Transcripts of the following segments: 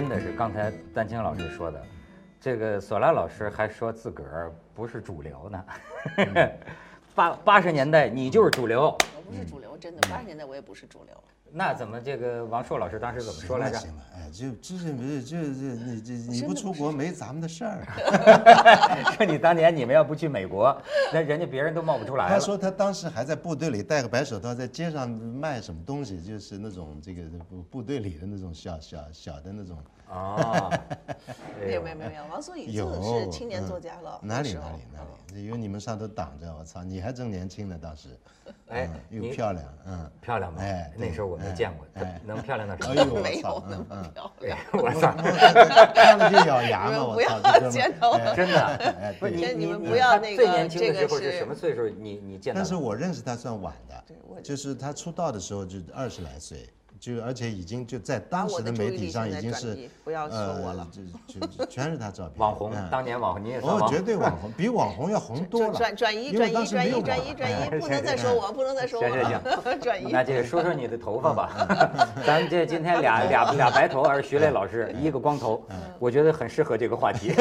真的是刚才丹青老师说的，这个索拉老师还说自个儿不是主流呢。八八十年代你就是主流，我不是主流，真的，八十年代我也不是主流。那怎么这个王朔老师当时怎么说来着？行了，哎，就就是没就就你这你不出国没咱们的事儿。说你当年你们要不去美国，那人家别人都冒不出来了。他说他当时还在部队里戴个白手套，在街上卖什么东西，就是那种这个部部队里的那种小小小的那种。哦，没有没有没有王朔已经是青年作家了，哪里哪里哪里，因为你们上头挡着，我操，你还真年轻呢，当时，哎嗯，又漂亮，嗯，漂亮吗？哎那时候我没哎见过，哎能漂亮到什么？哎呦，没有，那么漂亮。我操，看了就咬牙嘛，你们不要见到儿哎真的不是你你们你不要那个他最年轻是什么岁数？你你见到？但是我认识他算晚的，就是他出道的时候就二十来岁，就而且已经就在当时的媒体上已经是不要说我了。就就就全是他照片，网红嗯，当年网红你也算哦，绝对网红，比网红要红多转了。转转移转移转移转移转移，哎不能再说我，不能再说我行行了。转移。那这说说你的头发吧，咱们这今天俩俩俩白头，而徐磊老师一个光头，我觉得很适合这个话题，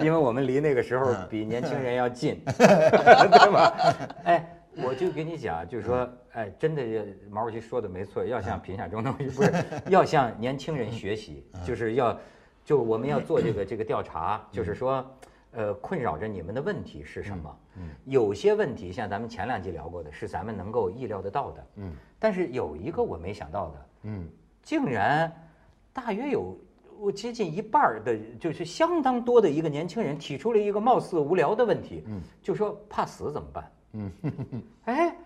因为我们离那个时候比年轻人要近，对吧？哎，我就跟你讲，就是说，哎，真的，毛主席说的没错，要向贫下中农，不是要向年轻人学习，就是要，就我们要做这个 这个调查，就是说。呃，困扰着你们的问题是什么？有些问题像咱们前两集聊过的，是咱们能够意料得到的。嗯，但是有一个我没想到的，嗯，竟然大约有我接近一半的，就是相当多的一个年轻人提出了一个貌似无聊的问题，嗯，就说怕死怎么办？嗯，哎，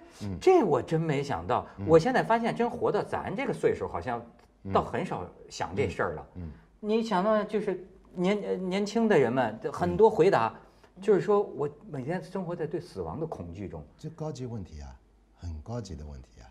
这我真没想到。我现在发现，真活到咱这个岁数，好像倒很少想这事儿了。嗯，你想到就是年呃年轻的人们很多回答，就是说我每天生活在对死亡的恐惧中。这高级问题啊，很高级的问题啊。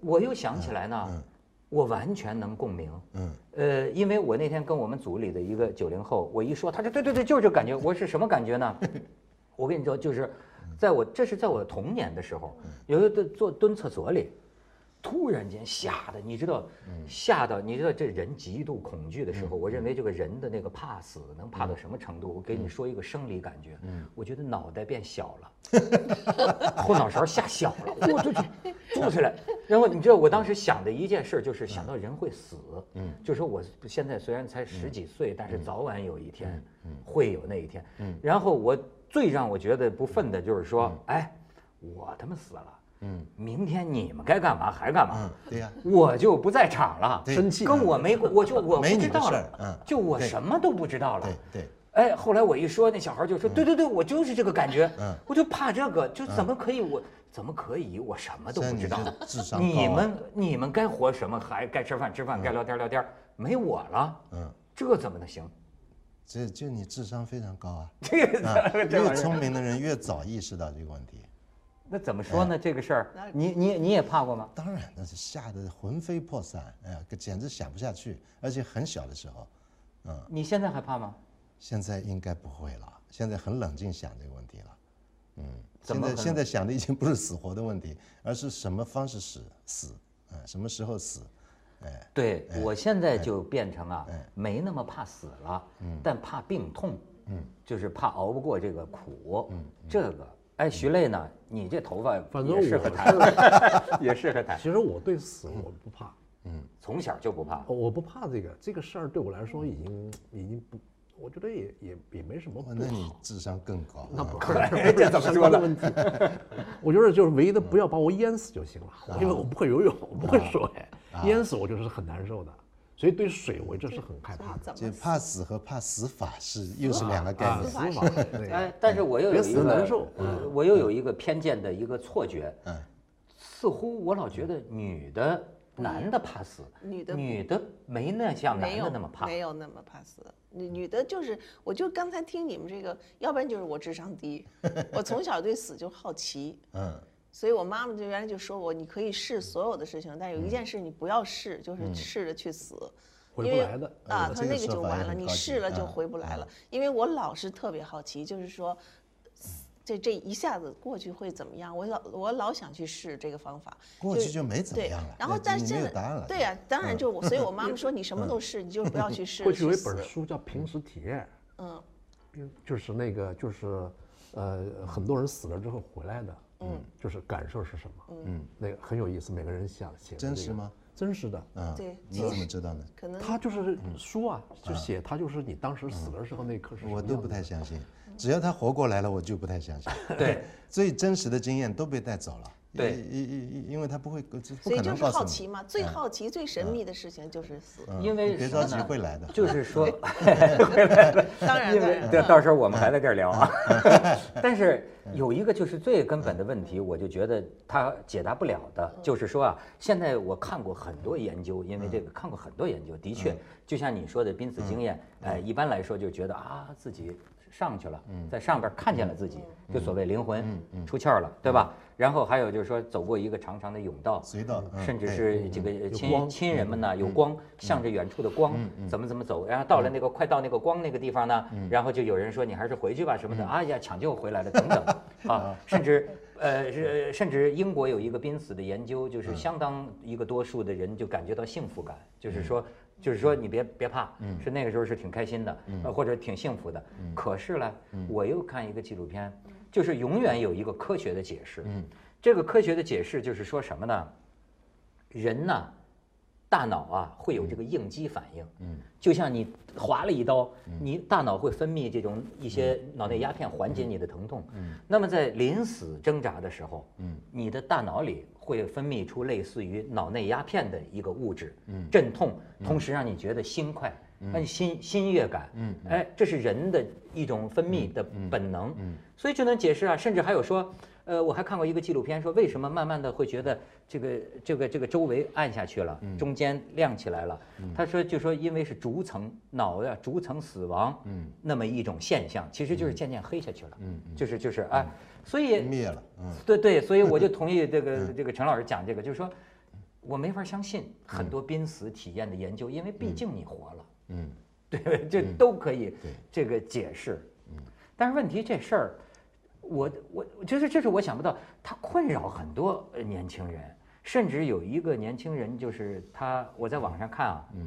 我又想起来呢，嗯我完全能共鸣。嗯呃，因为我那天跟我们组里的一个九零后，我一说，他说对对对，就是这感觉。我是什么感觉呢？我跟你说，就是在我这是在我童年的时候，有一个坐蹲厕所里，突然间吓得，你知道，吓到你知道这人极度恐惧的时候，我认为这个人的那个怕死能怕到什么程度？我给你说一个生理感觉，我觉得脑袋变小了，后脑勺吓小了，我就坐起来。然后你知道我当时想的一件事就是想到人会死，嗯，就说我现在虽然才十几岁，但是早晚有一天会有那一天。嗯，然后我最让我觉得不忿的就是说，哎，我他妈死了。嗯，明天你们该干嘛还干嘛？嗯，，对呀，我就不在场了，生气跟我没关，我就我不知道了。嗯。就我什么都不知道了。对。对，哎，后来我一说，那小孩就说：“对对对，我就是这个感觉，嗯。我就怕这个，就怎么可以我怎么可以我什么都不知道。你们你们该活什么还该吃饭吃饭，该聊天聊天，没我了，嗯，这怎么能行？这就你智商非常高啊。这个啊越聪明的人越早意识到这个问题。那怎么说呢？这个事儿那，你你你也怕过吗？当然，那是吓得魂飞魄散，哎呀，简直想不下去。而且很小的时候，嗯你现在还怕吗？现在应该不会了。现在很冷静想这个问题了。嗯，现在现在想的已经不是死活的问题，而是什么方式死死，啊，什么时候死，哎，对我现在就变成啊哎，没那么怕死了，但怕病痛，嗯，就是怕熬不过这个苦，嗯，这个。哎，徐磊呢？你这头发反正也适合 谈，也适合谈。其实我对死我不怕，从小就不怕。我不怕这个这个事儿对我来说已经已经不，我觉得也也也没什么不哇那你。智商更高。啊那不可能，这怎么说的问题？我觉得就是唯一的，不要把我淹死就行了，因为我不会游泳，我不会水，淹死我就是很难受的，所以对水我一直是很害怕的。就怕死和怕死法是又是两个概啊，念。死法哎，但是我又有一个死难受呃我又有一个偏见的一个错觉，嗯似乎我老觉得女的男的怕死，女的女的没那像男的那么怕。没有那么怕死。女女的就是，我就刚才听你们这个，要不然就是我智商低，我从小对死就好奇，嗯，所以我妈妈就原来就说我，你可以试所有的事情，但有一件事你不要试，就是试着去死。因为回不来的。啊，他说那个就完了，你试了就嗯回不来了。因为我老是特别好奇，就是说，这这一下子过去会怎么样？我老我老想去试这个方法。过去就没怎么对样了，然后但是现在有答案了。对呀、当然就我，所以我妈妈 说你什么都试，你就不要去试。过去有一本书叫《平时体验》，嗯就是那个就是，呃，很多人死了之后回来的，嗯，就是感受是什么，嗯，那个很有意思，每个人想写的这个真实吗？真实的，嗯，对你怎么知道呢？可能他就是书啊，就写他就是你当时死的时候那一刻是我都不太相信，只要他活过来了，我就不太相信。对，最真实的经验都被带走了。对因因因因为他不会，不所以就是。好奇嘛，最好奇、最神秘的事情就是死。嗯因为别着急会来的。就是 说，当然因为当然，对，到时候我们还在这儿聊啊。但是有一个就是最根本的问题，我就觉得他解答不了的，就是说啊，现在我看过很多研究，因为这个看过很多研究，的确，就像你说的濒死经验，哎，一般来说就觉得啊自己上去了，在上边看见了自己，就所谓灵魂出窍了，对吧？然后还有就是说走过一个长长的甬道，隧道嗯甚至是这个亲亲人们呢有光，向着远处的光怎么怎么走，然后到了那个快到那个光那个地方呢，然后就有人说你还是回去吧什么的，哎呀抢救回来了等等 啊，甚至呃是甚至英国有一个濒死的研究，就是相当一个多数的人就感觉到幸福感，就是说。就是说，你别别怕，是那个时候是挺开心的，呃或者挺幸福的。可是呢，我又看一个纪录片，就是永远有一个科学的解释。嗯。这个科学的解释就是说什么呢？人呢，大脑啊会有这个应激反应，嗯，就像你划了一刀，你大脑会分泌这种一些脑内鸦片缓解你的疼痛，嗯，那么在临死挣扎的时候，嗯，你的大脑里会分泌出类似于脑内鸦片的一个物质，嗯，镇痛，同时让你觉得心快，让你心心悦感，嗯，哎，这是人的一种分泌的本能，嗯，所以就能解释啊，甚至还有说。呃，我还看过一个纪录片，说为什么慢慢的会觉得这个这个这个周围暗下去了，中间亮起来了。他说就说因为是逐层脑呀逐层死亡，嗯，那么一种现象，其实就是渐渐黑下去了，嗯，就是就是哎，所以灭了，嗯，对对，所以我就 同意这个这个陈老师讲这个，就是说我没法相信很多濒死体验的研究，因为毕竟你活了，嗯，对，这都可以对。这个解释，嗯，但是问题这事儿。我我我觉得这是我想不到，它困扰很多呃年轻人，甚至有一个年轻人就是他，我在网上看啊，嗯，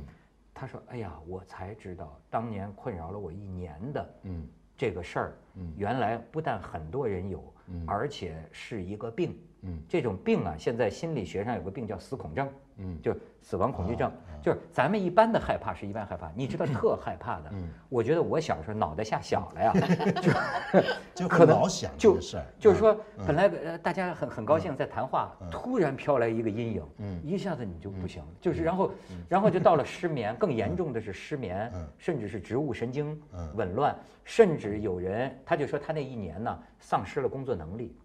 他说，哎呀，我才知道当年困扰了我一年的，嗯，这个事儿，嗯，原来不但很多人有，嗯，而且是一个病，嗯，这种病啊，现在心理学上有个病叫死恐症，嗯，就死亡恐惧症，就是咱们一般的害怕是一般害怕，你知道特害怕的，嗯，我觉得我小时候脑袋吓小了呀，就就可能老想就个事儿，就是说，本来呃大家很很高兴在谈话，突然飘来一个阴影，嗯。一下子你就不行了，就是然后然后就到了失眠，更严重的是失眠，甚至是植物神经紊乱，甚至有人他就说他那一年呢丧失了工作能力，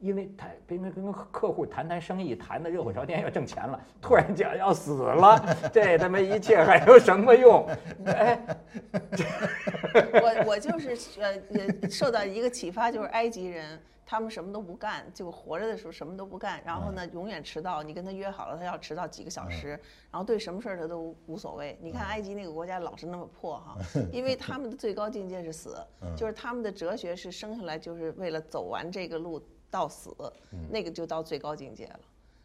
因为他跟跟跟客户谈谈生意，谈的热火朝天要挣钱了，突然讲要死了，这他妈一切还有什么用？哎，我我就是呃呃受到一个启发，就是埃及人。他们什么都不干，就活着的时候什么都不干，然后呢，永远迟到。你跟他约好了，他要迟到几个小时，然后对什么事儿他都无所谓。你看埃及那个国家老是那么破哈，因为他们的最高境界是死，就是他们的哲学是生下来就是为了走完这个路到死，那个就到最高境界了。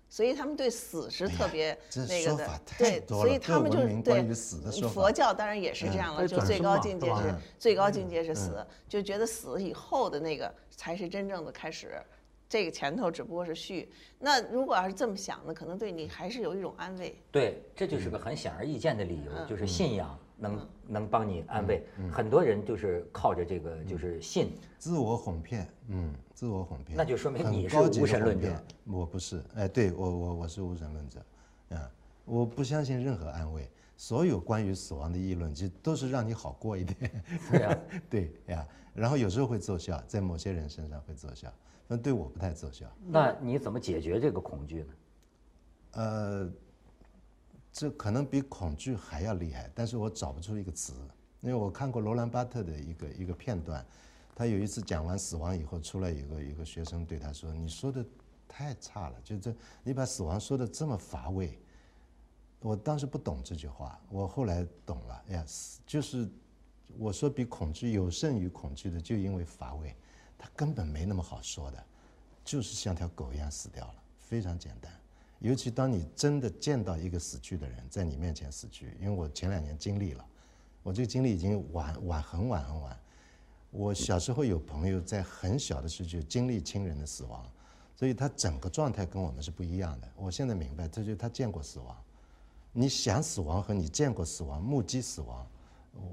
所以他们对死是特别那个的对，所以他们就是对明关于死的说法佛教当然也是这样了，就最高境界是嗯最高境界是死，就觉得死以后的那个才是真正的开始，这个前头只不过是序。那如果要是这么想呢，可能对你还是有一种安慰。对，这就是个很显而易见的理由，就是信仰能能帮你安慰。很多人就是靠着这个就是信，自我哄骗，嗯，自我哄骗，那就说明你是无神论者。我不是，哎，对我我我是无神论者，啊，我不相信任何安慰，所有关于死亡的议论，其实都是让你好过一点。对呀，对呀，然后有时候会奏效，在某些人身上会奏效，但对我不太奏效。那你怎么解决这个恐惧呢？呃，这可能比恐惧还要厉害，但是我找不出一个词，因为我看过罗兰巴特的一个一个片段，他有一次讲完死亡以后，出来有个一个学生对他说：“你说的太差了，就这你把死亡说的这么乏味。”我当时不懂这句话，我后来懂了，哎呀，就是我说比恐惧有胜于恐惧的，就因为乏味，他根本没那么好说的，就是像条狗一样死掉了，非常简单。尤其当你真的见到一个死去的人在你面前死去，因为我前两年经历了，我这个经历已经晚晚很晚很晚。我小时候有朋友在很小的时候就经历亲人的死亡，所以他整个状态跟我们是不一样的。我现在明白，这就是他见过死亡。你想死亡和你见过死亡、目击死亡，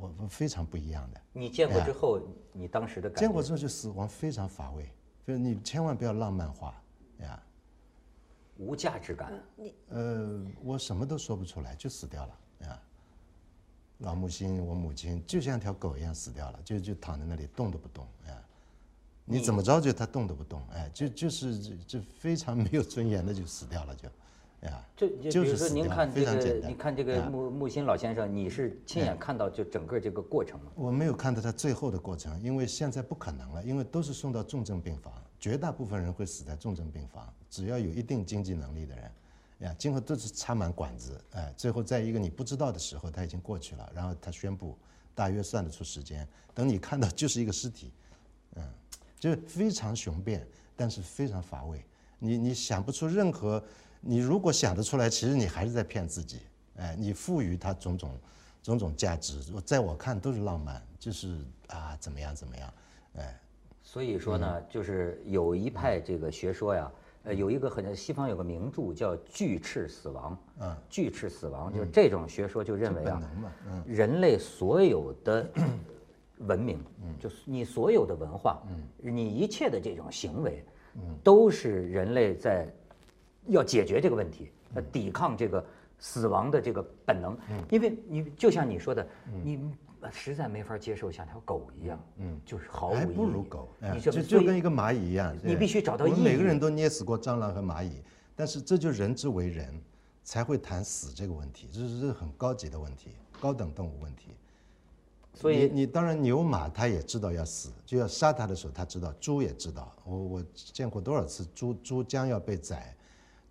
我们非常不一样的。你见过之后，你当时的感觉？见过之后就死亡非常乏味，就是你千万不要浪漫化呀。无价值感。你呃，我什么都说不出来，就死掉了啊。老木星，我母亲就像条狗一样死掉了，就就躺在那里动都不动，哎，你怎么着就他动都不动，哎，就就是就非常没有尊严的就死掉了，就，哎呀，就就就比如说是死掉您看这个，非常简单你看这个啊木木心老先生，你是亲眼看到就整个这个过程吗？我没有看到他最后的过程，因为现在不可能了，因为都是送到重症病房，绝大部分人会死在重症病房，只要有一定经济能力的人，呀，今后都是插满管子，哎，最后在一个你不知道的时候，他已经过去了，然后他宣布，大约算得出时间，等你看到就是一个尸体，嗯，就是非常雄辩，但是非常乏味，你你想不出任何，你如果想得出来，其实你还是在骗自己，哎，你赋予它种种种种价值，我在我看都是浪漫，就是啊怎么样怎么样，哎，所以说呢，就是有一派这个学说呀，呃，有一个很西方有个名著叫《巨翅死亡》，嗯，巨翅死亡就是这种学说就认为啊人类所有的文明，就是你所有的文化，你一切的这种行为，都是人类在要解决这个问题，呃，抵抗这个死亡的这个本能。因为你就像你说的，你实在没法接受像条狗一样，嗯，就是毫无还意义不如狗，就就跟一个蚂蚁一样，哎你必须找到我们意义每个人都捏死过蟑螂和蚂蚁，但是这就人之为人，才会谈死这个问题，这是这是很高级的问题，高等动物问题。所以你你当然牛马它也知道要死，就要杀它的时候，它知道；猪也知道。我我见过多少次猪猪将要被宰，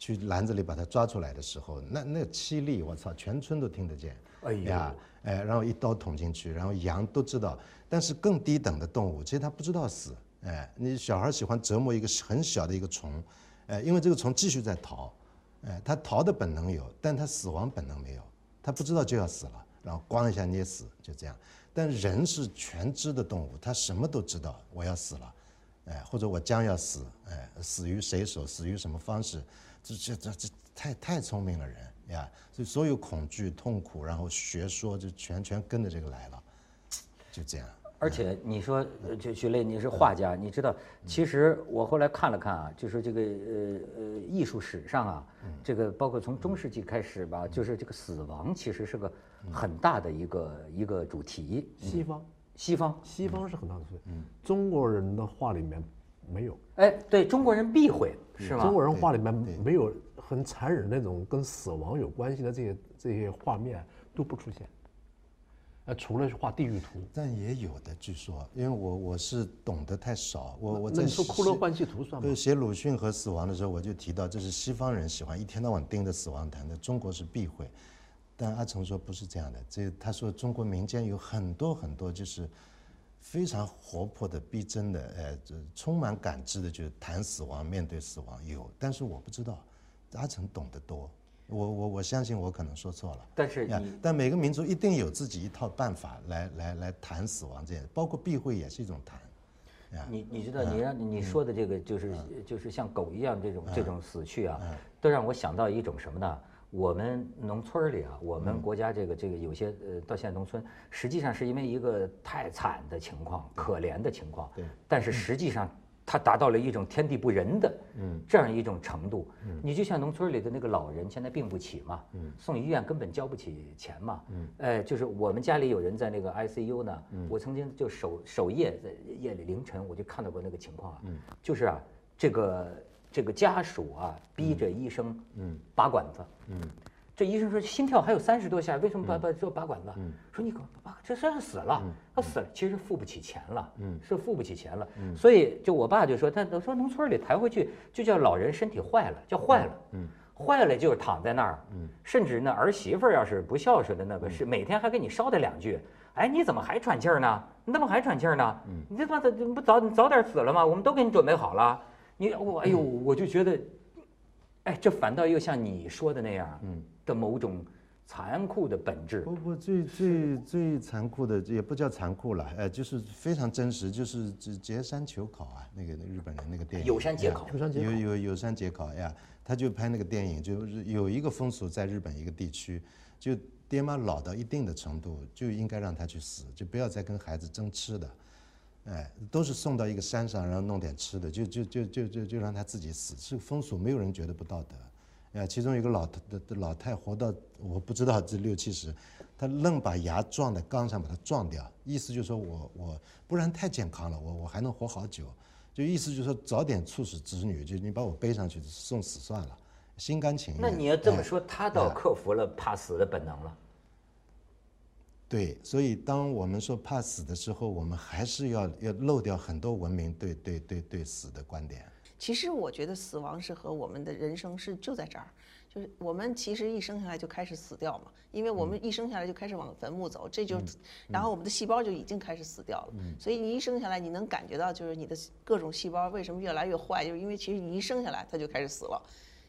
去篮子里把它抓出来的时候，那那凄厉，我操，全村都听得见。哎呀，哎，然后一刀捅进去，然后羊都知道，但是更低等的动物，其实它不知道死。哎，你小孩喜欢折磨一个很小的一个虫，哎，因为这个虫继续在逃，哎，它逃的本能有，但它死亡本能没有，它不知道就要死了，然后咣一下捏死，就这样。但人是全知的动物，它什么都知道，我要死了，哎，或者我将要死，哎，死于谁手，死于什么方式，这这这这太太聪明了人呀！所以所有恐惧、痛苦，然后学说就全全跟着这个来了，就这样。而且你说，呃就徐雷，你是画家，你知道，其实我后来看了看啊，就是这个呃呃艺术史上啊，这个包括从中世纪开始吧，就是这个死亡其实是个很大的一个一个主题。西方，西方，西方是很大的错。嗯，中国人的画里面没有，哎，对中国人避讳是吧？中国人画里面没有很残忍那种跟死亡有关系的这些这些画面都不出现。呃，除了画地狱图，但也有的，据说，因为我我是懂得太少，我我在那你说骷髅写换气图算吗对，？写鲁迅和死亡的时候，我就提到，这是西方人喜欢一天到晚盯着死亡谈的，中国是避讳。但阿成说不是这样的，这他说中国民间有很多很多就是非常活泼的、逼真的，呃，这充满感知的，就是谈死亡、面对死亡有，但是我不知道，阿成懂得多，我我我相信我可能说错了。但是你但每个民族一定有自己一套办法来来来谈死亡这件，包括避讳也是一种谈。你你知道，你让你说的这个就是就是像狗一样这种这种死去啊，嗯都让我想到一种什么呢？我们农村里啊，我嗯们国家这个这个有些呃，到现在农村，实际上是因为一个太惨的情况、可怜的情况，对，但是实际上它达到了一种天地不仁的嗯。这样一种程度。你就像农村里的那个老人，现在病不起嘛，嗯。送医院根本交不起钱嘛，嗯。哎，就是我们家里有人在那个 ICU 呢，嗯。我曾经就守守夜，在夜里凌晨我就看到过那个情况啊，嗯。就是啊，这个这个家属啊逼着医生嗯拔管子，这医生说心跳还有三十多下，为什么拔拔说拔管子？说你可拔，这算是死了，他死了，其实付不起钱了，是付不起钱了。所以就我爸就说，他都说农村里抬回去就叫老人身体坏了，叫坏了。坏了就是躺在那儿，甚至那儿媳妇儿要是不孝顺的那个是每天还给你捎带两句，哎，你怎么还喘气儿呢？你怎么还喘气儿呢？你这他妈的不早早点死了吗？我们都给你准备好了。你我哎呦，我就觉得，哎，这反倒又像你说的那样，的某种残酷的本质。不不，最最最残酷的也不叫残酷了，呃，就是非常真实，就是这截山求考啊，那个日本人那个电影。有山截考有山截考有有有山截考呀，他就拍那个电影，就是有一个风俗在日本一个地区，就爹妈老到一定的程度，就应该让他去死，就不要再跟孩子争吃的，哎，都是送到一个山上，然后弄点吃的，就就就就就就让他自己死，这个风俗没有人觉得不道德。哎，其中有个老太的的老太活到我不知道这六七十，她愣把牙撞在缸上把它撞掉，意思就是说我我不然太健康了，我我还能活好久，就意思就是说早点促使子女，就你把我背上去送死算了，心甘情愿。那你要这么哎说，他倒克服了怕死的本能了。对，所以当我们说怕死的时候，我们还是要要漏掉很多文明对对对对死的观点。其实我觉得死亡是和我们的人生是就在这儿，就是我们其实一生下来就开始死掉嘛，因为我们一生下来就开始往坟墓走，这就，然后我们的细胞就已经开始死掉了，所以你一生下来你能感觉到就是你的各种细胞为什么越来越坏，就是因为其实你一生下来它就开始死了，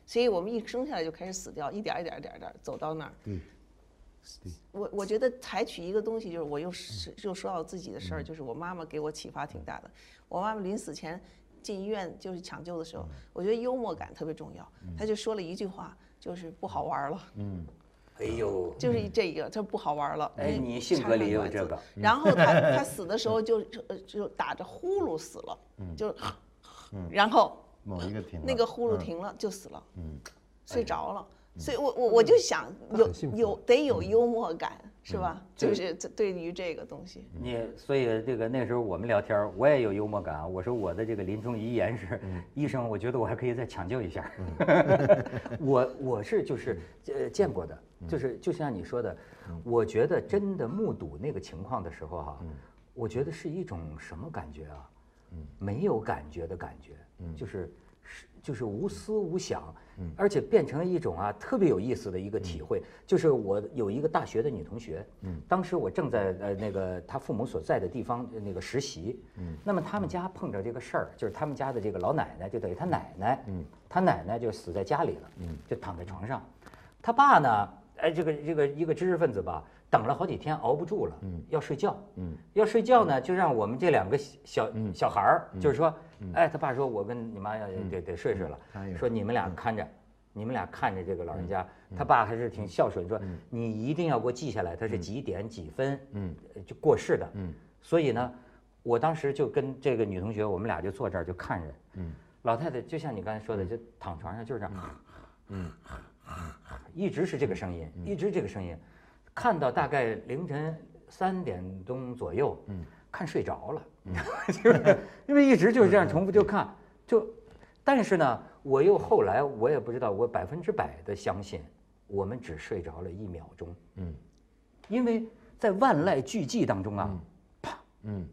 所以我们一生下来就开始死掉，一点一点一点点走到那儿。对，我我觉得采取一个东西，就是我又是又说到自己的事儿，就是我妈妈给我启发挺大的。我妈妈临死前进医院就是抢救的时候，我觉得幽默感特别重要。她就说了一句话，就是不好玩了，嗯 哎呦，就是 这个，这不好玩了。哎嗯你性格里也有这。个然后她 她死的时候就呃就打着呼噜死了，就，然后某一个停那个呼噜停了就死了，嗯睡着了。所以我我我就想有有得有幽默感是吧？就是这对于这个东西，你所以这个那时候我们聊天，我也有幽默感啊。我说我的这个临终遗言是，医生，我觉得我还可以再抢救一下。我我是就是呃见过的，就是就像你说的，我觉得真的目睹那个情况的时候哈、我觉得是一种什么感觉啊？没有感觉的感觉，就是是就是无思无想，而且变成了一种啊特别有意思的一个体会。就是我有一个大学的女同学，当时我正在呃那个她父母所在的地方呃那个实习，那么他们家碰着这个事儿，就是他们家的这个老奶奶，就等于她奶奶，她奶奶就死在家里了，就躺在床上，他爸呢，哎这个这个一个知识分子吧。等了好几天，熬不住了，要睡觉，要睡觉呢，就让我们这两个小小孩儿，就是说，哎，他爸说，我跟你妈要得得睡睡了，说你们俩看着，你们俩看着这个老人家，他爸还是挺孝顺，说你一定要给我记下来，他是几点几分，嗯，就过世的，嗯，所以呢，我当时就跟这个女同学，我们俩就坐这儿就看着，嗯，老太太就像你刚才说的，就躺床上就是这样，嗯，一直是这个声音，一直这个声音，看到大概凌晨三点钟左右，嗯，看睡着了，就是因为一直就是这样重复就看，就，但是呢，我又后来我也不知道，我百分之百的相信，我们只睡着了一秒钟，嗯，因为在万籁俱寂当中啊，啪，嗯，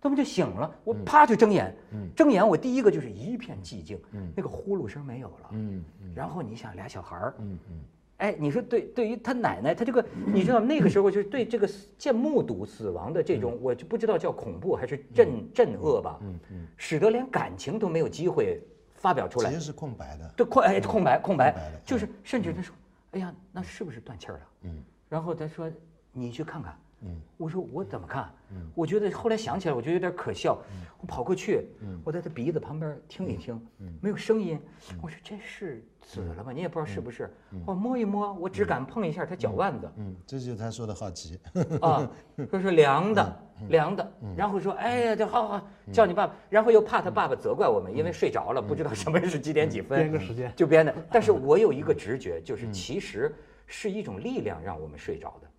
他们就醒了，我啪就睁眼，睁眼我第一个就是一片寂静，嗯那个呼噜声没有了，嗯。然后你想俩小孩儿，嗯嗯哎，你说对，对于他奶奶，他这个，你知道那个时候就是对这个见目睹死亡的这种，我就不知道叫恐怖还是震震恶吧，嗯嗯，使得连感情都没有机会发表出来其，实是空白的。对，空哎空白空白就是甚至他说，哎呀，那是不是断气儿了？嗯，然后他说你去看看，嗯，我说我怎么看？嗯，我觉得后来想起来，我觉得有点可笑，我跑过去，嗯。我在他鼻子旁边听一听，嗯。没有声音，我说这是死了吧？你也不知道是不是，我摸一摸，我只敢碰一下他脚腕子，嗯，这就是他说的好奇。啊，说是凉的，凉的，然后说，哎呀，这好好叫你爸爸，然后又怕他爸爸责怪我们，因为睡着了，不知道什么是几点几分，编个时间。就编的。但是我有一个直觉，就是其实是一种力量让我们睡着的。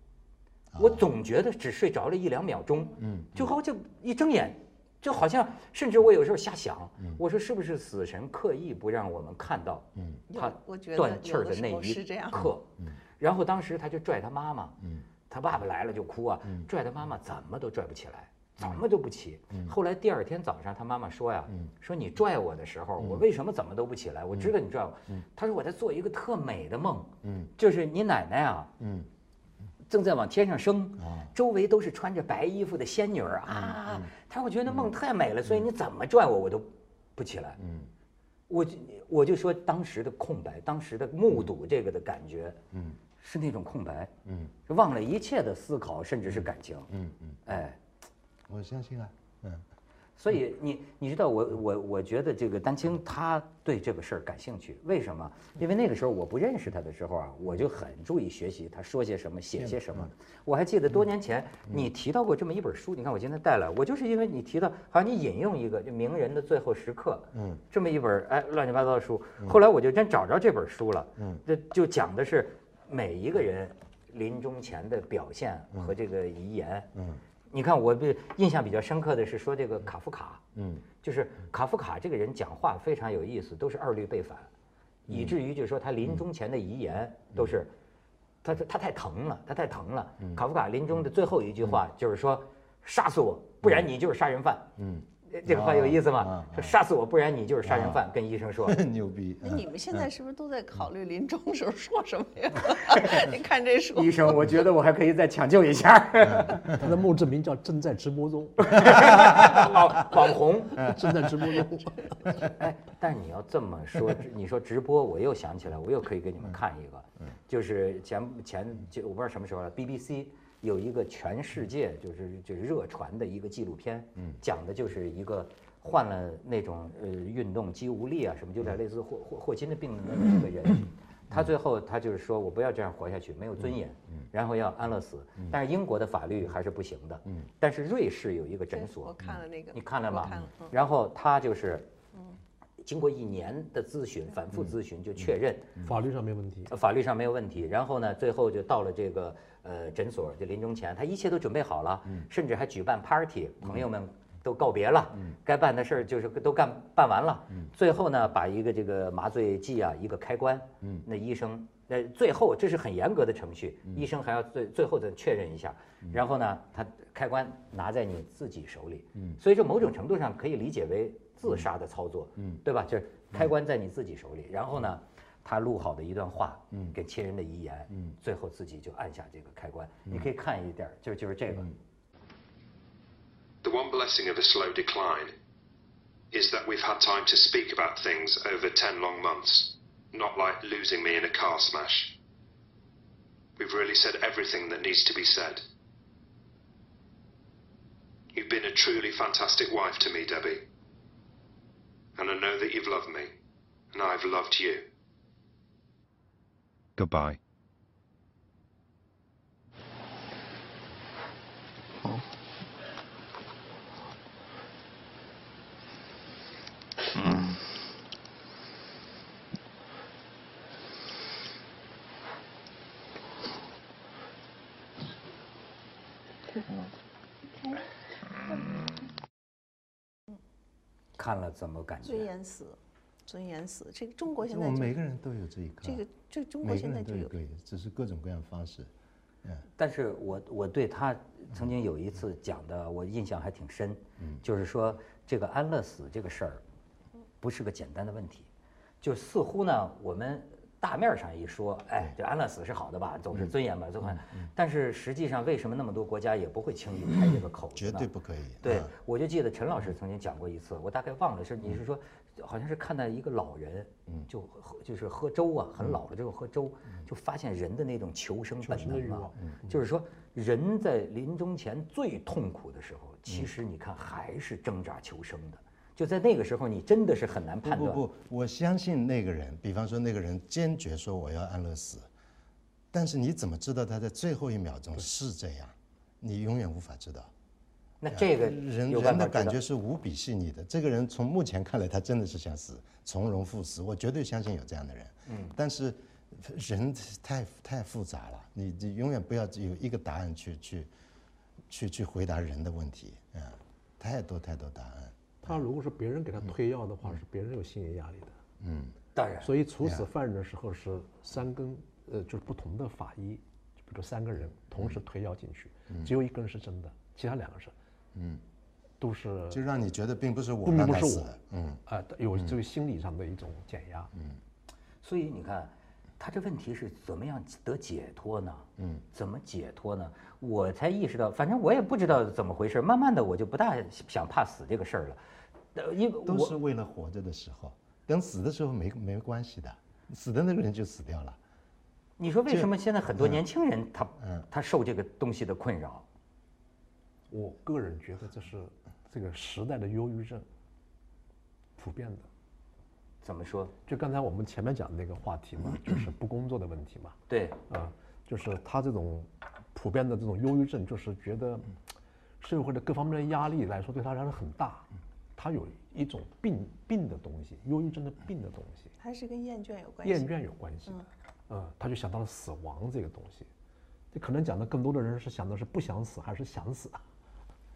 我总觉得只睡着了一两秒钟，嗯，就好像一睁眼，就好像，甚至我有时候瞎想，我说是不是死神刻意不让我们看到，嗯，他断气儿的时那一候是这样刻，然后当时他就拽他妈妈，嗯他爸爸来了就哭啊，拽他妈妈怎么都拽不起来。怎么都不起。后来第二天早上，他妈妈说呀：“说你拽我的时候，我为什么怎么都不起来？我知道你拽我。”他说：“我在做一个特美的梦，就是你奶奶啊，正在往天上升，周围都是穿着白衣服的仙女儿啊。”他说：“我觉得那梦太美了，所以你怎么拽我，我都不起来。”我就我就说当时的空白，当时的目睹这个的感觉，嗯是那种空白，嗯忘了一切的思考，甚至是感情。嗯嗯哎。我相信啊，嗯，所以你你知道我我我觉得这个丹青他对这个事儿感兴趣，为什么？因为那个时候我不认识他的时候啊，我就很注意学习他说些什么，写些什么。我还记得多年前你提到过这么一本书，你看我今天带来，我就是因为你提到，好像你引用一个就名人的最后时刻，嗯，这么一本哎乱七八糟的书，后来我就真找着这本书了，嗯，这就讲的是每一个人临终前的表现和这个遗言，嗯。你看，我比印象比较深刻的是说这个卡夫卡，嗯，就是卡夫卡这个人讲话非常有意思，都是二律背反，以至于就是说他临终前的遗言都是，他他他太疼了，他太疼了。卡夫卡临终的最后一句话就是说，杀死我，不然你就是杀人犯。嗯。这个话有意思吗？说杀死我，不然你就是杀人犯。跟医生说，牛逼。那你们现在是不是都在考虑临终时候说什么呀？你看这书。医生，我觉得我还可以再抢救一下。他的墓志铭叫“正在直播中”，网网红正在直播中。哎，但你要这么说，你说直播，我又想起来，我又可以给你们看一个，就是前前就我不知道什么时候了，BBC。有一个全世界就是就是热传的一个纪录片，讲的就是一个患了那种呃运动肌无力啊什么，有点类似霍霍霍金的病的那么一个人，他最后他就是说我不要这样活下去，没有尊严，然后要安乐死，但是英国的法律还是不行的，但是瑞士有一个诊所，我看了那个，你看了吗？然后他就是，经过一年的咨询，反复咨询就确认法律上没问题，法律上没有问题，然后呢，最后就到了这个。呃，诊所就临终前，他一切都准备好了，甚至还举办 party，朋友们都告别了，该办的事儿就是都干办完了。最后呢，把一个这个麻醉剂啊，一个开关，那医生，那，最后这是很严格的程序，医生还要最最后再确认一下，然后呢，他开关拿在你自己手里，所以说某种程度上可以理解为 自杀的操作，对吧？就是开关在你自己手里，然后呢？他录好的一段话，嗯，给亲人的遗言，嗯，最后自己就按下这个开关。你可以看一点，就就是这个。The one blessing of a slow decline is that we've had time to speak about things over ten long months, not like losing me in a car smash. We've really said everything that needs to be said. You've been a truly fantastic wife to me, Debbie. And I know that you've loved me, and I've loved you. Goodbye. Mm. 看了怎么感觉？尊严死，尊严死。这个中国现在，我们每个人都有这一刻。这个。这中国现在就有，只是各种各样方式。嗯，但是我我对他曾经有一次讲的，我印象还挺深。嗯，就是说这个安乐死这个事儿，不是个简单的问题。就似乎呢，我们大面上一说，哎，这安乐死是好的吧，总是尊严吧，最后。但是实际上，为什么那么多国家也不会轻易开这个口？绝对不可以。对，我就记得陈老师曾经讲过一次，我大概忘了是你是说。好像是看到一个老人，嗯，就喝就是喝粥啊，很老了之后喝粥，就发现人的那种求生本能啊，就是说人在临终前最痛苦的时候，其实你看还是挣扎求生的。就在那个时候，你真的是很难判断。不不，我相信那个人，比方说那个人坚决说我要安乐死，但是你怎么知道他在最后一秒钟是这样？你永远无法知道。那这个人人的感觉是无比细腻的。这个人从目前看来，他真的是想死，从容赴死。我绝对相信有这样的人。嗯。但是，人太太复杂了，你你永远不要有一个答案去去去去回答人的问题。嗯。太多太多答案。他如果是别人给他推药的话，是别人有心理压力的。嗯。当然。所以处死犯人的时候是三根呃，就是不同的法医，就比如三个人同时推药进去，只有一个人是真的，其他两个是，嗯，都是就让你觉得并不是我并不是我嗯，啊，有这个心理上的一种减压，嗯。所以你看，他这问题是怎么样得解脱呢？嗯，怎么解脱呢？我才意识到，反正我也不知道怎么回事。慢慢的，我就不大想怕死这个事儿了，呃，因为我都是为了活着的时候，等死的时候没没关系的，死的那个人就死掉了。你说为什么现在很多年轻人他嗯他受这个东西的困扰？我个人觉得这是这个时代的忧郁症，普遍的。怎么说？就刚才我们前面讲的那个话题嘛，就是不工作的问题嘛，对，啊，就是他这种普遍的这种忧郁症，就是觉得社会的各方面的压力来说对他来说很大，他有一种病病的东西，忧郁症的病的东西，还是跟厌倦有关系。厌倦有关系。的，嗯，他就想到了死亡这个东西，这可能讲的更多的人是想的是不想死还是想死，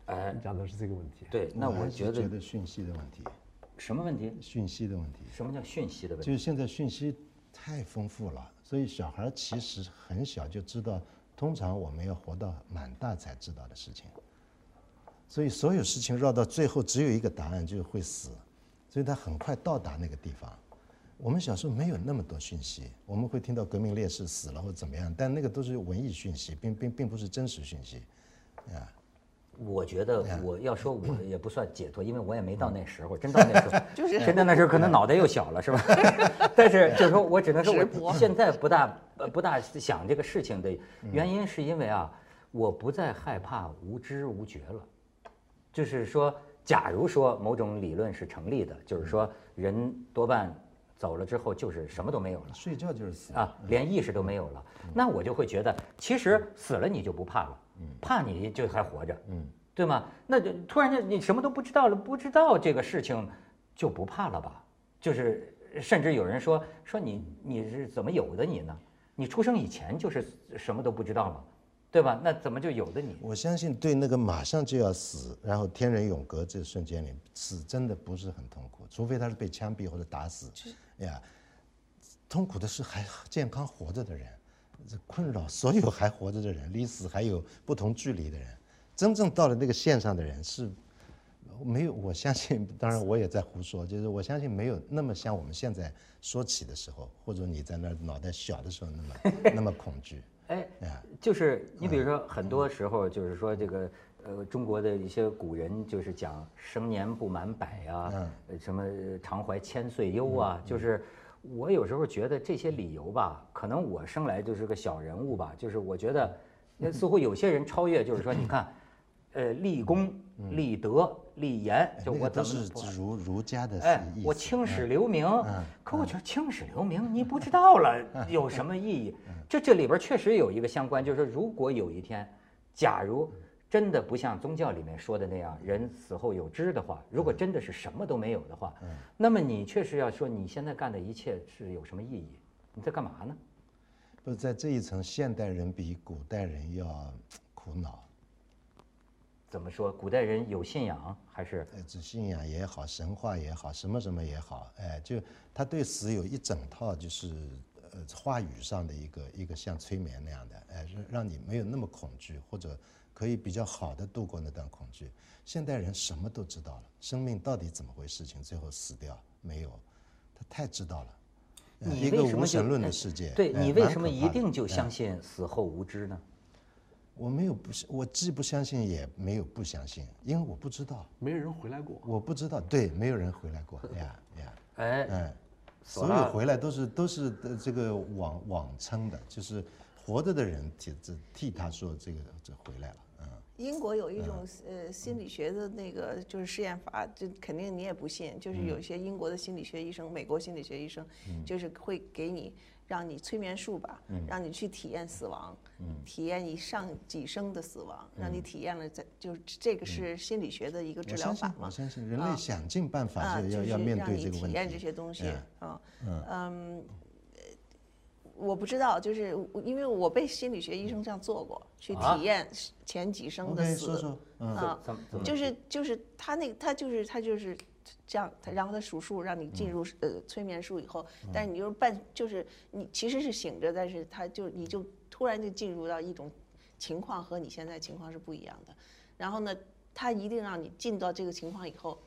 哎，讲的是这个问题。对，那我觉得觉得讯息的问题，什么问题？讯息的问题，什么叫讯息的问题？就是现在讯息太丰富了，所以小孩其实很小就知道，通常我们要活到蛮大才知道的事情，所以所有事情绕到最后只有一个答案，就是会死，所以他很快到达那个地方。我们小时候没有那么多讯息，我们会听到革命烈士死了或怎么样，但那个都是文艺讯息，并并并不是真实讯息，啊，我觉得我要说，我也不算解脱，因为我也没到那时候。真到那时候，就是真到那时候，可能脑袋又小了，是吧？但是就是说我只能说，我现在不大呃不大想这个事情的原因，是因为啊，我不再害怕无知无觉了。就是说，假如说某种理论是成立的，就是说人多半走了之后就是什么都没有了。睡觉就是死啊，连意识都没有了，那我就会觉得，其实死了你就不怕了，怕你就还活着，嗯，对吗？那就突然间你什么都不知道了，不知道这个事情就不怕了吧？就是甚至有人说说你你是怎么有的你呢？你出生以前就是什么都不知道吗？对吧？那怎么就有的你？我相信对那个马上就要死，然后天人永隔这瞬间里，死真的不是很痛苦，除非他是被枪毙或者打死。呀，痛苦的是还健康活着的人，这困扰所有还活着的人，离死还有不同距离的人。真正到了那个线上的人是，没有。我相信，当然我也在胡说，就是我相信没有那么像我们现在说起的时候，或者你在那儿脑袋小的时候那么 那么恐惧。哎呀，就是你比如说，很多时候就是说这个，呃，中国的一些古人就是讲生年不满百呀、呃什么常怀千岁忧啊，就是我有时候觉得这些理由吧，可能我生来就是个小人物吧，就是我觉得，呃似乎有些人超越，就是说你看，呃，立功、立德、立言，就那我怎么不儒儒家的哎。我青史留名，嗯可我觉得青史留名你不知道了有什么意义？嗯这这里边确实有一个相关，就是说，如果有一天，假如真的不像宗教里面说的那样，人死后有知的话，如果真的是什么都没有的话，嗯那么你确实要说你现在干的一切是有什么意义？你在干嘛呢？不是在这一层，现代人比古代人要苦恼。怎么说？古代人有信仰还是？呃，这信仰也好，神话也好，什么什么也好，哎，就他对死有一整套，就是呃话语上的一个一个像催眠那样的，哎，让让你没有那么恐惧，或者可以比较好的度过那段恐惧。现代人什么都知道了，生命到底怎么回事情，最后死掉没有，他太知道了。呃你一个为什么就无神论哎的世界，对哎你为什么一定就哎相信死后无知呢？我没有不相，我既不相信，也没有不相信，因为我不知道，没有人回来过。我不知道，对，没有人回来过呀 呀，哎，哎，所有回来都是都是呃这个网网称的，就是活着的人替这替他说这个这回来了，嗯，英国有一种呃心理学的那个就是试验法，就肯定你也不信，就是有一些英国的心理学医生、美国心理学医生，就是会给你让你催眠术吧，让你去体验死亡，体验你上几生的死亡，让你体验了在就是这个是心理学的一个治疗法嘛我。相信人类啊。想尽办法要要面让你对这个问体验这，些东西哎啊，嗯，呃我不知道，就是我因为我被心理学医生这样做过，去啊？体验前几生的死。说说，嗯，啊怎么怎么就是就是他那个他就是他就是这样，他然后他数数让你进入呃催眠术以后，但是你就是半就是你其实是醒着，但是他就你就突然就进入到一种情况和你现在情况是不一样的，然后呢，他一定让你进到这个情况以后，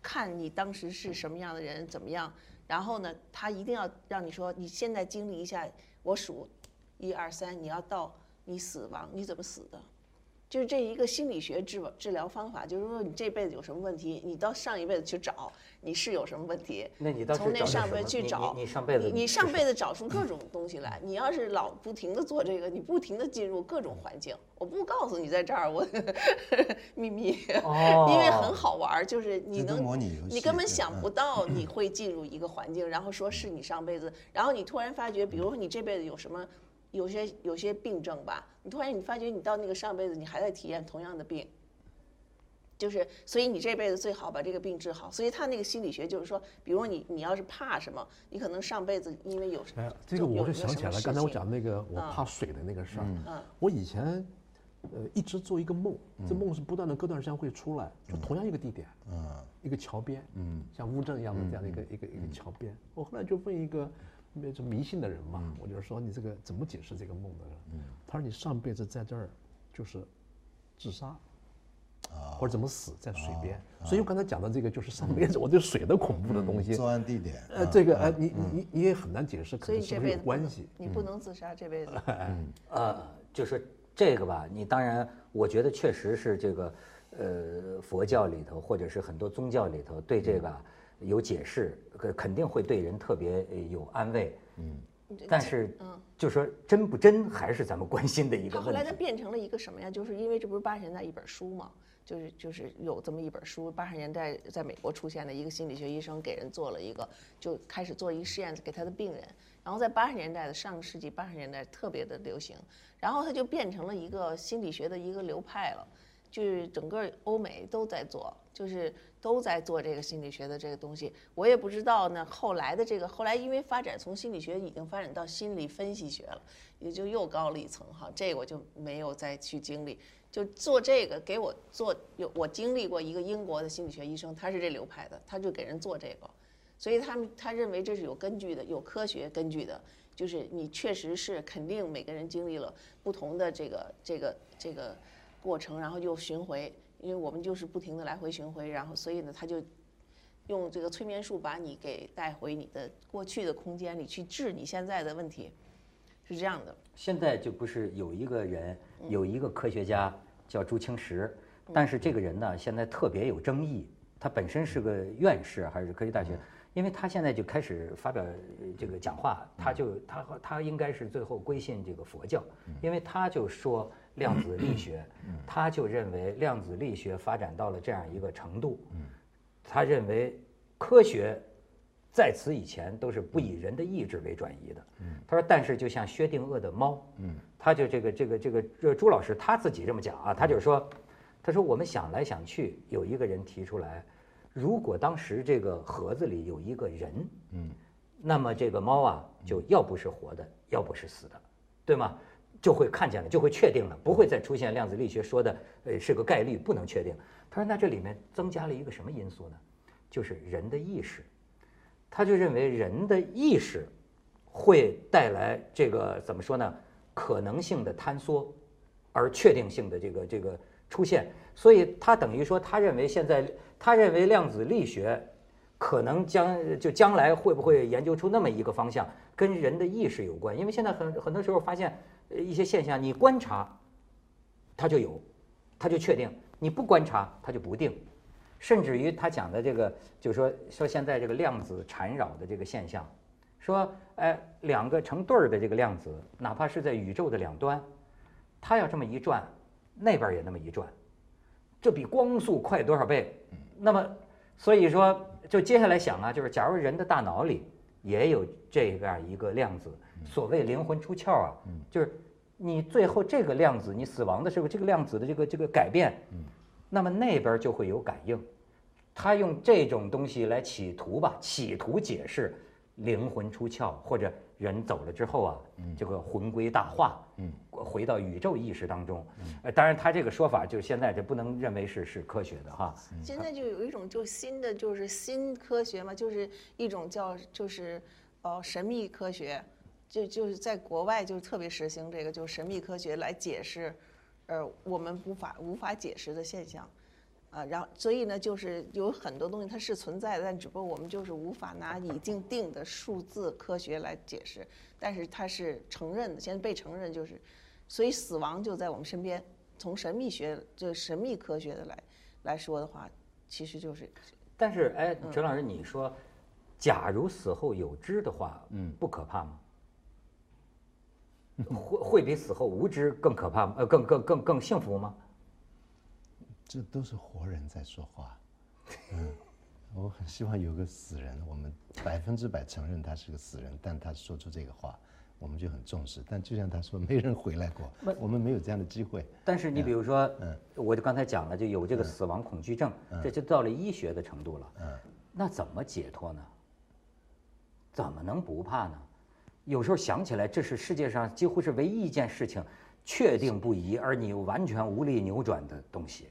看你当时是什么样的人怎么样，然后呢，他一定要让你说你现在经历一下，我数一二三，你要到你死亡，你怎么死的？就是这一个心理学治治疗方法，就是说你这辈子有什么问题，你到上一辈子去找你是有什么问题，那你到从那上辈子去找，你你上辈子你你上辈子找出各种东西来。你要是老不停的做这个，你不停的进入各种环境，我不告诉你在这儿，我 秘密，哦因为很好玩儿，就是你能模拟你根本想不到你 会进入一个环境，然后说是你上辈子，然后你突然发觉，比如说你这辈子有什么，有些有些病症吧，你突然你发觉你到那个上辈子你还在体验同样的病，就是所以你这辈子最好把这个病治好。所以他那个心理学就是说，比如你你要是怕什么，你可能上辈子因为有哎，这个我就想起来了，刚才我讲那个我嗯怕水的那个事儿。嗯我以前呃一直做一个梦，这梦是不断的隔段时间会出来，就同样一个地点，嗯一个桥边，嗯像乌镇一样的这样的一个一个一个桥边。我后来就问一个那种迷信的人嘛，我就是说你这个怎么解释这个梦的人？他说你上辈子在这儿就是自杀。或者怎么死在水边，所以我刚才讲的这个就是上辈子我对水的恐怖的东西。作案地点，呃，啊这个呃，你你你你也很难解释，可能是不是有关系？你不能自杀这辈子。呃，就是这个吧，你当然，我觉得确实是这个，呃，佛教里头或者是很多宗教里头对这个啊有解释，肯肯定会对人特别呃有安慰。嗯，但是，就说真不真还是咱们关心的一个它后来问题。它变成了一个什么呀？就是因为这不是八十年代一本书嘛，就是就是有这么一本书，八十年代在美国出现的一个心理学医生给人做了一个，就开始做一个实验给他的病人，然后在八十年代的上个世纪八十年代特别的流行，然后它就变成了一个心理学的一个流派了。就是整个欧美都在做，就是都在做这个心理学的这个东西。我也不知道呢，后来的这个后来因为发展从心理学已经发展到心理分析学了，也就又高了一层哈。这个我就没有再去经历，就做这个给我做有我经历过一个英国的心理学医生，他是这流派的，他就给人做这个，所以他们他认为这是有根据的，有科学根据的。就是你确实是肯定每个人经历了不同的这个这个这个过程，然后又巡回，因为我们就是不停的来回巡回，然后所以呢，他就用这个催眠术把你给带回你的过去的空间里去治你现在的问题，是这样的。现在就不是有一个人，嗯有一个科学家叫朱清时，但是这个人呢，现在特别有争议。他本身是个院士还是科技大嗯学，因为他现在就开始发表呃这个讲话，他就他他应该是最后归信这个佛教，因为他就说量子力学，他就认为量子力学发展到了这样一个程度，他认为科学在此以前都是不以人的意志为转移的。他说，但是就像薛定谔的猫，他就这个这个这个这朱老师他自己这么讲啊，他就说，他说我们想来想去，有一个人提出来，如果当时这个盒子里有一个人，嗯，那么这个猫啊，就要不是活的，要不是死的，对吗？就会看见了，就会确定了，不会再出现量子力学说的，呃，是个概率，不能确定。他说，那这里面增加了一个什么因素呢？就是人的意识。他就认为人的意识会带来这个怎么说呢？可能性的坍缩，而确定性的这个这个出现。所以他等于说，他认为现在他认为量子力学可能将就将来会不会研究出那么一个方向，跟人的意识有关。因为现在很很多时候发现一些现象，你观察它就有，它就确定；你不观察它就不定。甚至于他讲的这个，就是说说现在这个量子缠绕的这个现象，说哎两个成对儿的这个量子，哪怕是在宇宙的两端，它要这么一转，那边也那么一转，这比光速快多少倍？那么所以说，就接下来想啊，就是假如人的大脑里也有这样一个量子，所谓灵魂出窍啊，就是你最后这个量子，你死亡的时候，这个量子的这个这个改变，那么那边就会有感应。他用这种东西来企图吧，企图解释灵魂出窍，或者人走了之后啊，这个魂归大化，回到宇宙意识当中。呃，当然他这个说法就现在这不能认为是是科学的哈。现在就有一种就新的就是新科学嘛，就是一种叫就是呃神秘科学，就就是在国外就特别实行这个，就是神秘科学来解释，呃我们无法无法解释的现象。啊，然后所以呢，就是有很多东西它是存在的，但只不过我们就是无法拿已经定的数字科学来解释，但是它是承认的，现在被承认就是，所以死亡就在我们身边。从神秘学就神秘科学的来来说的话，其实就是但是哎，陈老师，你说，假如死后有知的话，嗯，不可怕吗？会会比死后无知更可怕吗？呃，更更更更幸福吗？这都是活人在说话，嗯，我很希望有个死人，我们百分之百承认他是个死人，但他说出这个话，我们就很重视。但就像他说，没人回来过，我们没有这样的机会。但是你比如说，我就刚才讲了，就有这个死亡恐惧症，这就到了医学的程度了。嗯那怎么解脱呢？怎么能不怕呢？有时候想起来，这是世界上几乎是唯一一件事情确定不疑，而你又完全无力扭转的东西。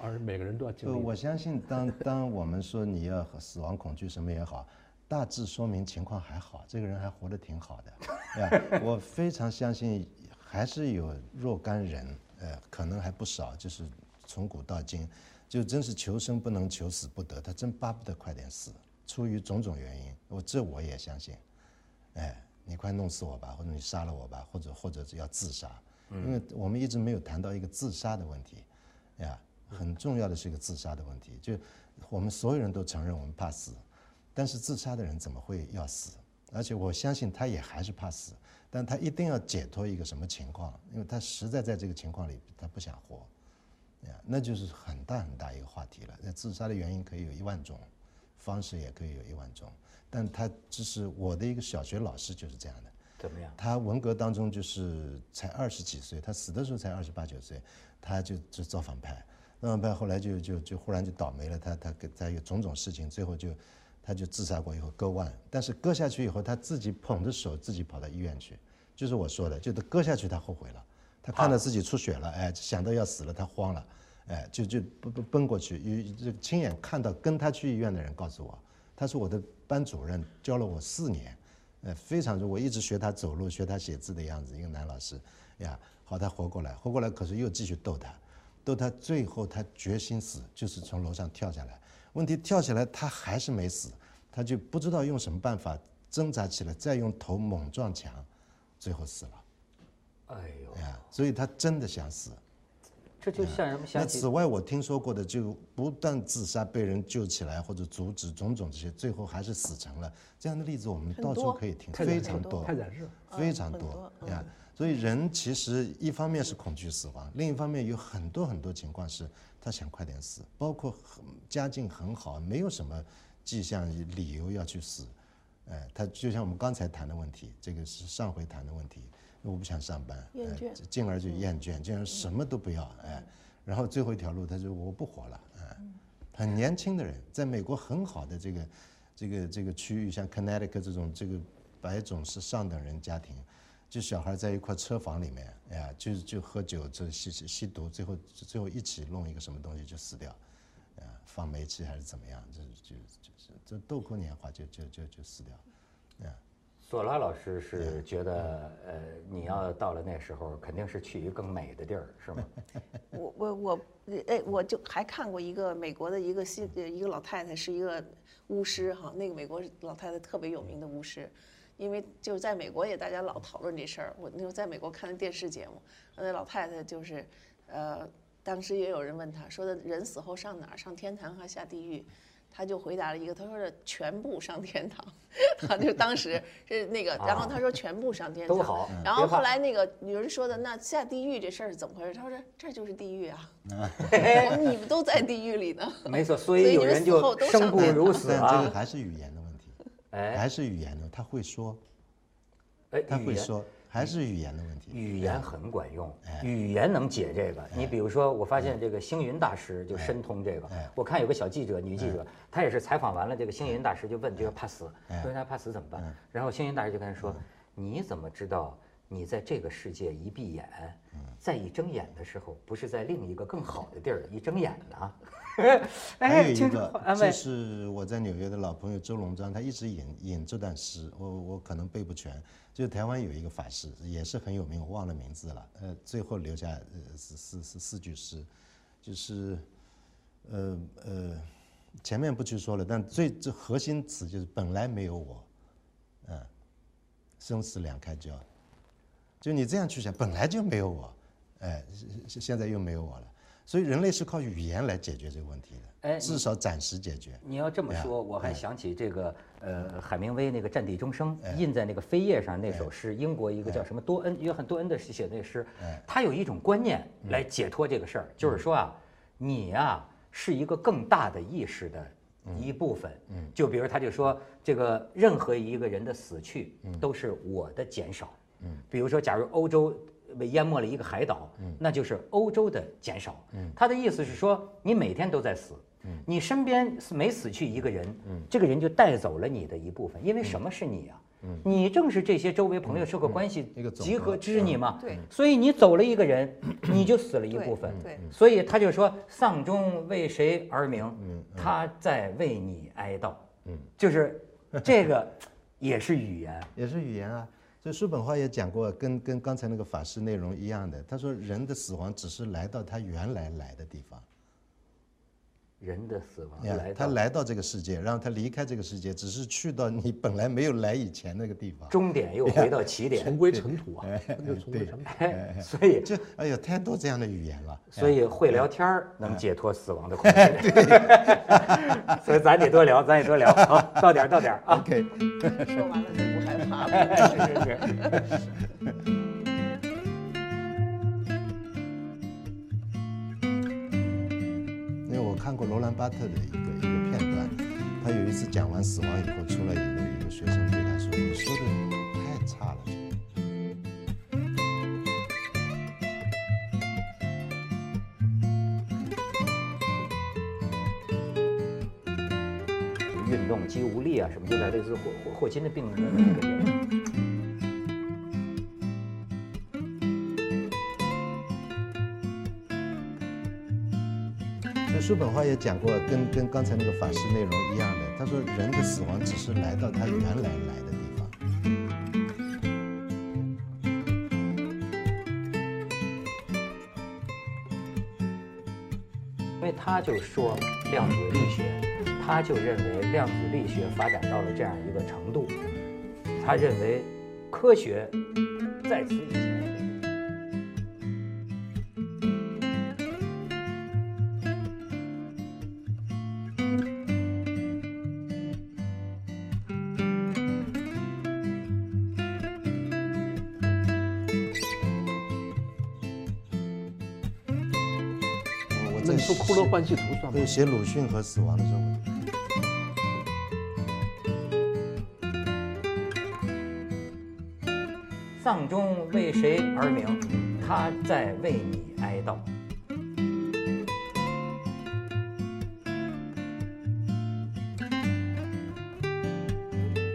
而每个人都要经历。我相信当，当我们说你要和死亡恐惧什么也好，大致说明情况还好，这个人还活得挺好的，对吧？我非常相信，还是有若干人，呃，可能还不少，就是从古到今，就真是求生不能，求死不得，他真巴不得快点死，出于种种原因，我这我也相信，哎，你快弄死我吧，或者你杀了我吧，或者或者是要自杀，因为我们一直没有谈到一个自杀的问题，呀。很重要的是一个自杀的问题，就我们所有人都承认我们怕死，但是自杀的人怎么会要死？而且我相信他也还是怕死，但他一定要解脱一个什么情况？因为他实在在这个情况里，他不想活，呀，那就是很大很大一个话题了。那自杀的原因可以有一万种，方式也可以有一万种，但他只是我的一个小学老师就是这样的。怎么样？他文革当中就是才二十几岁，他死的时候才二十八九岁，他就就造反派。造反派后来就就就忽然就倒霉了，他他给他有种种事情，最后就他就自杀过以后割腕，但是割下去以后他自己捧着手自己跑到医院去，就是我说的，就是割下去他后悔了，他看到自己出血了，哎，想到要死了，他慌了，哎，就就奔奔奔过去，有这亲眼看到跟他去医院的人告诉我，他是我的班主任，教了我四年，呃，非常我一直学他走路，学他写字的样子，一个男老师，呀，好，他活过来，活过来，可是又继续逗他。逗他，最后他决心死，就是从楼上跳下来。问题跳下来，他还是没死，他就不知道用什么办法挣扎起来，再用头猛撞墙，最后死了。哎呦，哎呀，所以他真的想死。这就像什么？那想起此外，我听说过的，就不断自杀被人救起来或者阻止种种这些，最后还是死成了。这样的例子我们到处可以听，太非常多。非常很多多呀。所以人其实一方面是恐惧死亡，另一方面有很多很多情况是他想快点死，包括很家境很好，没有什么迹象理由要去死。哎，他就像我们刚才谈的问题，这个是上回谈的问题，我不想上班，哎厌倦进而就厌倦，进而什么都不要，哎，然后最后一条路，他说我不活了，哎，很年轻的人，在美国很好的这个这个这个区域，像 Connecticut 这种这个白种是上等人家庭，就小孩在一块车房里面，哎呀，就就喝酒，这吸吸吸毒，最后最后一起弄一个什么东西就死掉，啊，放煤气还是怎么样，这就就是这豆蔻年华就就就就死掉，啊。索拉老师是觉得，呃，你要到了那时候，肯定是去一个更美的地儿，是吗？我我我，哎，我就还看过一个美国的一个新一个老太太，是一个巫师哈，那个美国老太太特别有名的巫师，因为就是在美国也大家老讨论这事儿。我那时候在美国看的电视节目，那老太太就是，呃，当时也有人问她说的人死后上哪儿？上天堂还是下地狱？她就回答了一个，她说的全部上天堂，她就当时是那个，然后她说全部上天堂，都好然后后来那个有人说的，那下地狱这事儿是怎么回事？她说这就是地狱啊，你们都在地狱里呢。没错，所 所以你们以有人死后都就生不如死但这个啊。还是语言的问题，哎。还是语言呢，他会说，哎，他会说，还是语言的问题。语言很管用，哎。语言能解这个。你比如说，我发现这个星云大师就深通这个。哎。我看有个小记者，女记者，她也是采访完了这个星云大师，就问这个怕死，哎。说他怕死怎么办？然后星云大师就跟他说：“你怎么知道你在这个世界一闭眼，再一睁眼的时候，不是在另一个更好的地儿一睁眼呢？还有一个就。是我在纽约的老朋友周龙章，他一直引引这段诗，我我可能背不全。就是台湾有一个法师，也是很有名，我忘了名字了。呃，最后留下呃四四四四句诗，就是呃呃，前面不去说了，但最这核心词就是本来没有我，嗯，生死两开交。就你这样去想，本来就没有我，哎，现现现在又没有我了。所以人类是靠语言来解决这个问题的，哎至少暂时解决。你要这么说，我还哎想起这个呃，海明威那个《战地钟声》印在那个扉页上那首诗，英国一个叫什么多恩约翰多恩的写的那诗，他有一种观念来解脱这个事儿，就是说啊，你呀是一个更大的意识的一部分，嗯就比如他就说这个任何一个人的死去都是我的减少，嗯比如说假如欧洲。被淹没了一个海岛，那就是欧洲的减少。他的意思是说，你每天都在死，你身边每死去一个人，这个人就带走了你的一部分。因为什么是你啊？你正是这些周围朋友、社会关系一个总集合和支你嘛。对所以你走了一个人，你就死了一部分。对对所以他就说：“丧钟为谁而鸣？他在为你哀悼。”嗯，就是这个也是语言。也是语言啊。所以叔本华也讲过，跟跟刚才那个法师内容一样的。他说，人的死亡只是来到他原来来的地方，人的死亡他来到这个世界，然后他离开这个世界，只是去到你本来没有来以前那个地方。终点又回到起点重。归尘土啊，那就重归尘土。哎，所以这哎呦，太多这样的语言了。所以会聊天儿能解脱死亡的恐惧。所以咱得多聊，咱也多聊。好，到点儿到点儿啊。OK，说完了就不害怕了。是是是。看过罗兰巴特的一个一个片段，他有一次讲完死亡以后，出来一个一个学生对他说：“你说的太差了。”运动肌无力啊，什么有点类似霍霍霍金的病人的那个叔本华也讲过，跟跟刚才那个法师内容一样的。他说，人的死亡只是来到他原来来的地方。因为他就说量子力学，他就认为量子力学发展到了这样一个程度，他认为科学在此以前。写鲁迅和死亡的时候，丧钟为谁而鸣？他在为你哀悼。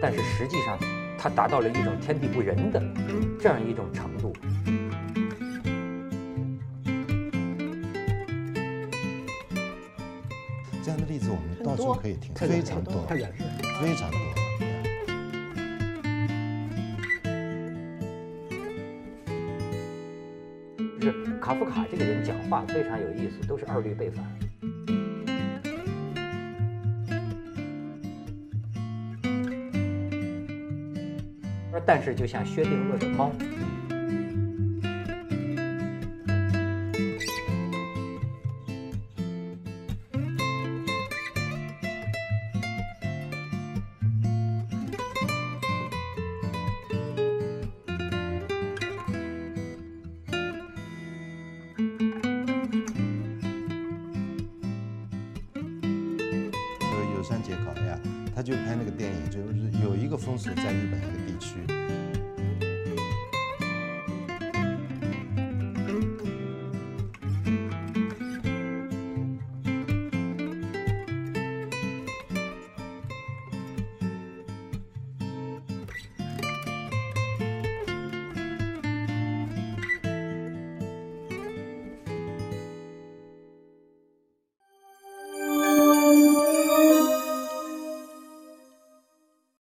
但是实际上，它达到了一种天地不仁的这样一种程度。这样的例子我们到处可以听，非常多，太展示。非常多。就是卡夫卡这个人讲话非常有意思，都是二律背反。但是就像薛定谔的猫，